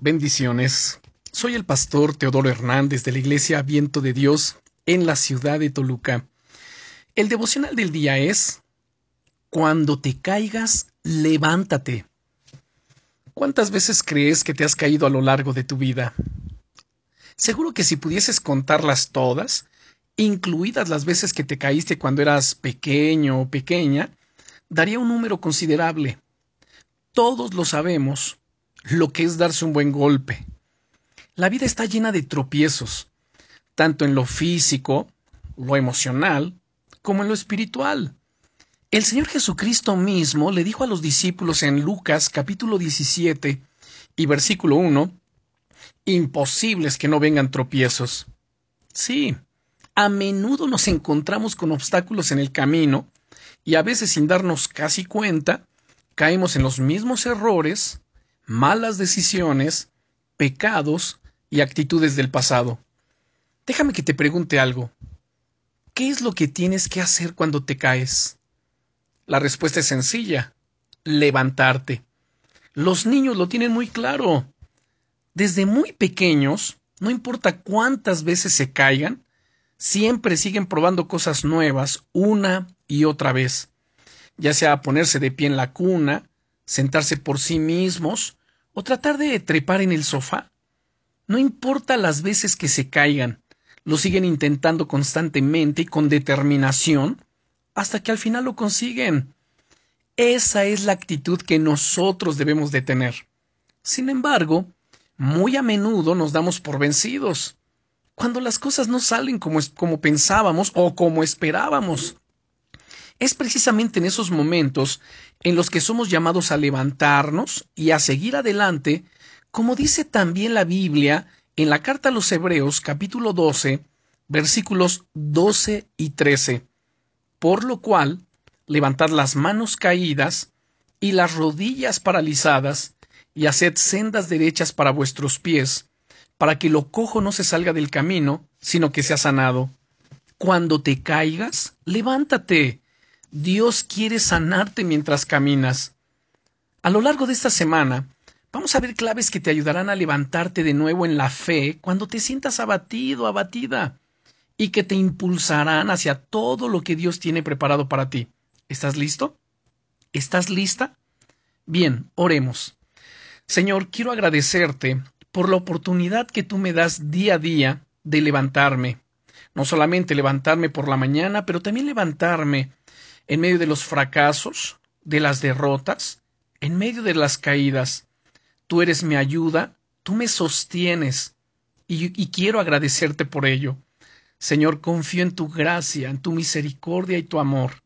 Bendiciones. Soy el pastor Teodoro Hernández de la Iglesia Viento de Dios en la ciudad de Toluca. El devocional del día es Cuando te caigas, levántate. ¿Cuántas veces crees que te has caído a lo largo de tu vida? Seguro que si pudieses contarlas todas, incluidas las veces que te caíste cuando eras pequeño o pequeña, daría un número considerable. Todos lo sabemos, lo que es darse un buen golpe. La vida está llena de tropiezos, tanto en lo físico, lo emocional, como en lo espiritual. El Señor Jesucristo mismo le dijo a los discípulos en Lucas capítulo 17 y versículo 1, Imposibles que no vengan tropiezos. Sí, a menudo nos encontramos con obstáculos en el camino y a veces sin darnos casi cuenta, caemos en los mismos errores malas decisiones, pecados y actitudes del pasado. Déjame que te pregunte algo. ¿Qué es lo que tienes que hacer cuando te caes? La respuesta es sencilla. Levantarte. Los niños lo tienen muy claro. Desde muy pequeños, no importa cuántas veces se caigan, siempre siguen probando cosas nuevas una y otra vez, ya sea ponerse de pie en la cuna, sentarse por sí mismos o tratar de trepar en el sofá. No importa las veces que se caigan, lo siguen intentando constantemente y con determinación hasta que al final lo consiguen. Esa es la actitud que nosotros debemos de tener. Sin embargo, muy a menudo nos damos por vencidos, cuando las cosas no salen como, como pensábamos o como esperábamos. Es precisamente en esos momentos en los que somos llamados a levantarnos y a seguir adelante, como dice también la Biblia en la carta a los Hebreos capítulo 12, versículos 12 y 13. Por lo cual, levantad las manos caídas y las rodillas paralizadas, y haced sendas derechas para vuestros pies, para que lo cojo no se salga del camino, sino que sea sanado. Cuando te caigas, levántate, Dios quiere sanarte mientras caminas. A lo largo de esta semana, vamos a ver claves que te ayudarán a levantarte de nuevo en la fe cuando te sientas abatido, abatida, y que te impulsarán hacia todo lo que Dios tiene preparado para ti. ¿Estás listo? ¿Estás lista? Bien, oremos. Señor, quiero agradecerte por la oportunidad que tú me das día a día de levantarme. No solamente levantarme por la mañana, pero también levantarme en medio de los fracasos, de las derrotas, en medio de las caídas. Tú eres mi ayuda, tú me sostienes y, y, quiero agradecerte por ello. Señor, confío en tu gracia, en tu misericordia y tu amor.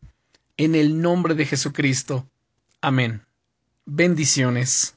En el nombre de Jesucristo. Amén. Bendiciones.